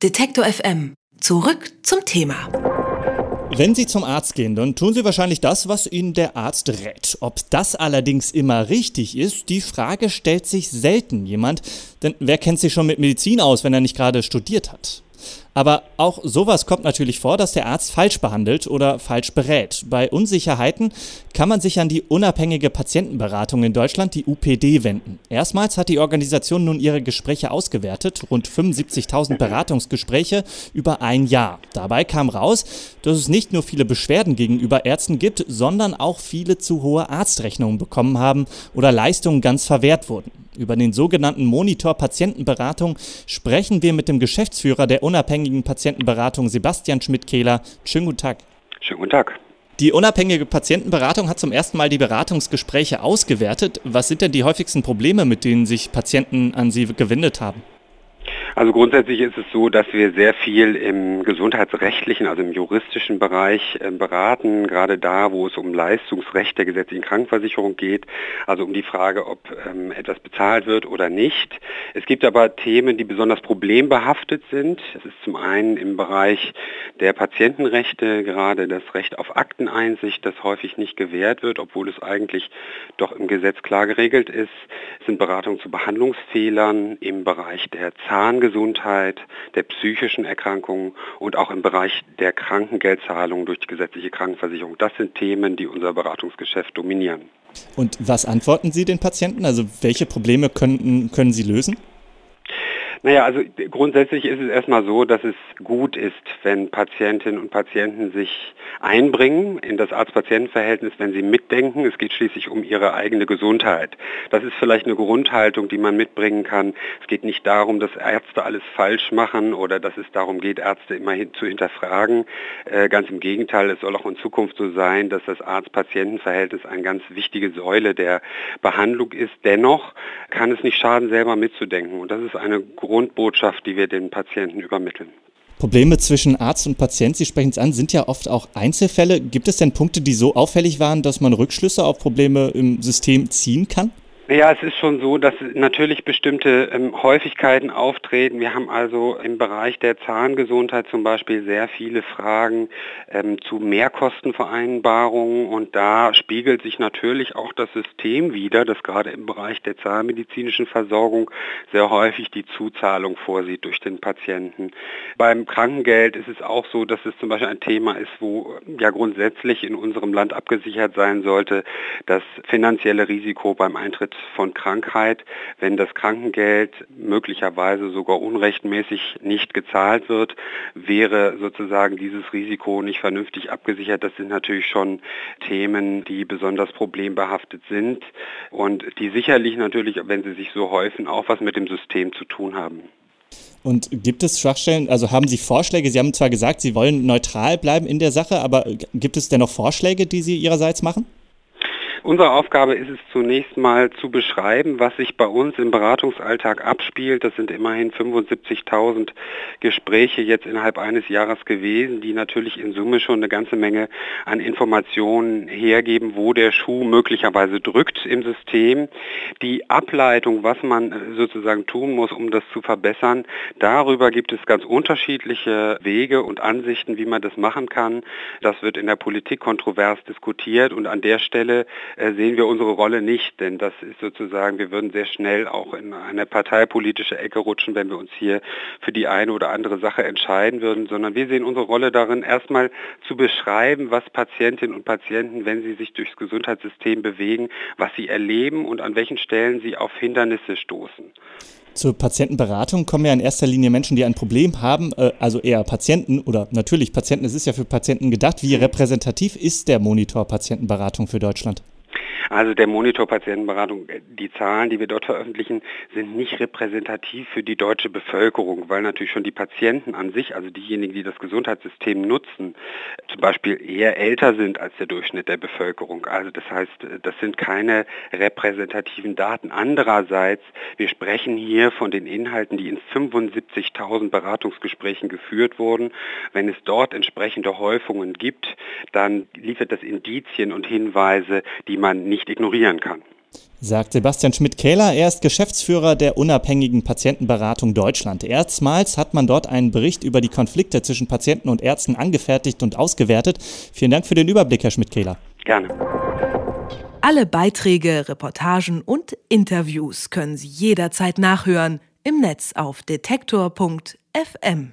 Detektor FM. Zurück zum Thema. Wenn Sie zum Arzt gehen, dann tun Sie wahrscheinlich das, was Ihnen der Arzt rät. Ob das allerdings immer richtig ist, die Frage stellt sich selten jemand. Denn wer kennt sich schon mit Medizin aus, wenn er nicht gerade studiert hat? Aber auch sowas kommt natürlich vor, dass der Arzt falsch behandelt oder falsch berät. Bei Unsicherheiten kann man sich an die unabhängige Patientenberatung in Deutschland, die UPD, wenden. Erstmals hat die Organisation nun ihre Gespräche ausgewertet, rund 75.000 Beratungsgespräche über ein Jahr. Dabei kam raus, dass es nicht nur viele Beschwerden gegenüber Ärzten gibt, sondern auch viele zu hohe Arztrechnungen bekommen haben oder Leistungen ganz verwehrt wurden. Über den sogenannten Monitor Patientenberatung sprechen wir mit dem Geschäftsführer der unabhängigen Patientenberatung Sebastian Schmidt-Kehler. Schönen guten Tag. Schönen guten Tag. Die unabhängige Patientenberatung hat zum ersten Mal die Beratungsgespräche ausgewertet. Was sind denn die häufigsten Probleme, mit denen sich Patienten an Sie gewendet haben? Also grundsätzlich ist es so, dass wir sehr viel im gesundheitsrechtlichen, also im juristischen Bereich äh, beraten, gerade da, wo es um Leistungsrecht der gesetzlichen Krankenversicherung geht, also um die Frage, ob ähm, etwas bezahlt wird oder nicht. Es gibt aber Themen, die besonders problembehaftet sind. Es ist zum einen im Bereich der Patientenrechte, gerade das Recht auf Akteneinsicht, das häufig nicht gewährt wird, obwohl es eigentlich doch im Gesetz klar geregelt ist. Es sind Beratungen zu Behandlungsfehlern im Bereich der Zahngesundheit, Gesundheit, der psychischen Erkrankungen und auch im Bereich der Krankengeldzahlung durch die gesetzliche Krankenversicherung. Das sind Themen, die unser Beratungsgeschäft dominieren. Und was antworten Sie den Patienten? Also welche Probleme können, können Sie lösen? Naja, also grundsätzlich ist es erstmal so, dass es gut ist, wenn Patientinnen und Patienten sich einbringen in das Arzt-Patienten-Verhältnis, wenn sie mitdenken. Es geht schließlich um ihre eigene Gesundheit. Das ist vielleicht eine Grundhaltung, die man mitbringen kann. Es geht nicht darum, dass Ärzte alles falsch machen oder dass es darum geht, Ärzte immer zu hinterfragen. Äh, ganz im Gegenteil, es soll auch in Zukunft so sein, dass das Arzt-Patienten-Verhältnis eine ganz wichtige Säule der Behandlung ist. Dennoch kann es nicht schaden, selber mitzudenken. Und das ist eine Grundbotschaft, die wir den Patienten übermitteln. Probleme zwischen Arzt und Patient, Sie sprechen es an, sind ja oft auch Einzelfälle. Gibt es denn Punkte, die so auffällig waren, dass man Rückschlüsse auf Probleme im System ziehen kann? Ja, es ist schon so, dass natürlich bestimmte ähm, Häufigkeiten auftreten. Wir haben also im Bereich der Zahngesundheit zum Beispiel sehr viele Fragen ähm, zu Mehrkostenvereinbarungen und da spiegelt sich natürlich auch das System wieder, das gerade im Bereich der zahnmedizinischen Versorgung sehr häufig die Zuzahlung vorsieht durch den Patienten. Beim Krankengeld ist es auch so, dass es zum Beispiel ein Thema ist, wo ja grundsätzlich in unserem Land abgesichert sein sollte, das finanzielle Risiko beim Eintritt von Krankheit, wenn das Krankengeld möglicherweise sogar unrechtmäßig nicht gezahlt wird, wäre sozusagen dieses Risiko nicht vernünftig abgesichert. Das sind natürlich schon Themen, die besonders problembehaftet sind und die sicherlich natürlich, wenn sie sich so häufen, auch was mit dem System zu tun haben. Und gibt es Schwachstellen, also haben Sie Vorschläge? Sie haben zwar gesagt, Sie wollen neutral bleiben in der Sache, aber gibt es dennoch Vorschläge, die Sie Ihrerseits machen? Unsere Aufgabe ist es zunächst mal zu beschreiben, was sich bei uns im Beratungsalltag abspielt. Das sind immerhin 75.000 Gespräche jetzt innerhalb eines Jahres gewesen, die natürlich in Summe schon eine ganze Menge an Informationen hergeben, wo der Schuh möglicherweise drückt im System. Die Ableitung, was man sozusagen tun muss, um das zu verbessern, darüber gibt es ganz unterschiedliche Wege und Ansichten, wie man das machen kann. Das wird in der Politik kontrovers diskutiert und an der Stelle sehen wir unsere Rolle nicht, denn das ist sozusagen, wir würden sehr schnell auch in eine parteipolitische Ecke rutschen, wenn wir uns hier für die eine oder andere Sache entscheiden würden, sondern wir sehen unsere Rolle darin, erstmal zu beschreiben, was Patientinnen und Patienten, wenn sie sich durchs Gesundheitssystem bewegen, was sie erleben und an welchen Stellen sie auf Hindernisse stoßen. Zur Patientenberatung kommen ja in erster Linie Menschen, die ein Problem haben, äh, also eher Patienten oder natürlich Patienten, es ist ja für Patienten gedacht. Wie repräsentativ ist der Monitor Patientenberatung für Deutschland? Also der Monitor Patientenberatung, äh, die Zahlen, die wir dort veröffentlichen, sind nicht repräsentativ für die deutsche Bevölkerung, weil natürlich schon die Patienten an sich, also diejenigen, die das Gesundheitssystem nutzen, zum Beispiel eher älter sind als der Durchschnitt der Bevölkerung. Also das heißt, äh, das sind keine repräsentativen Daten. Andererseits, wir sprechen hier von den Inhalten, die in 75.000 Beratungsgesprächen geführt wurden. Wenn es dort entsprechende Häufungen gibt, dann liefert das Indizien und Hinweise, die man nicht nicht ignorieren kann. sagt Sebastian Schmidt-Kähler. Er ist Geschäftsführer der unabhängigen Patientenberatung Deutschland. Erstmals hat man dort einen Bericht über die Konflikte zwischen Patienten und Ärzten angefertigt und ausgewertet. Vielen Dank für den Überblick, Herr Schmidt-Kähler. Gerne. Alle Beiträge, Reportagen und Interviews können Sie jederzeit nachhören im Netz auf detektor.fm.